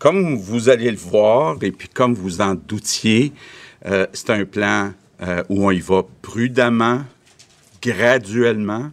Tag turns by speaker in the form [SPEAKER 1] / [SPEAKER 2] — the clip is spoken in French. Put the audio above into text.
[SPEAKER 1] comme vous allez le voir, et puis comme vous en doutiez, euh, c'est un plan euh, où on y va prudemment, graduellement,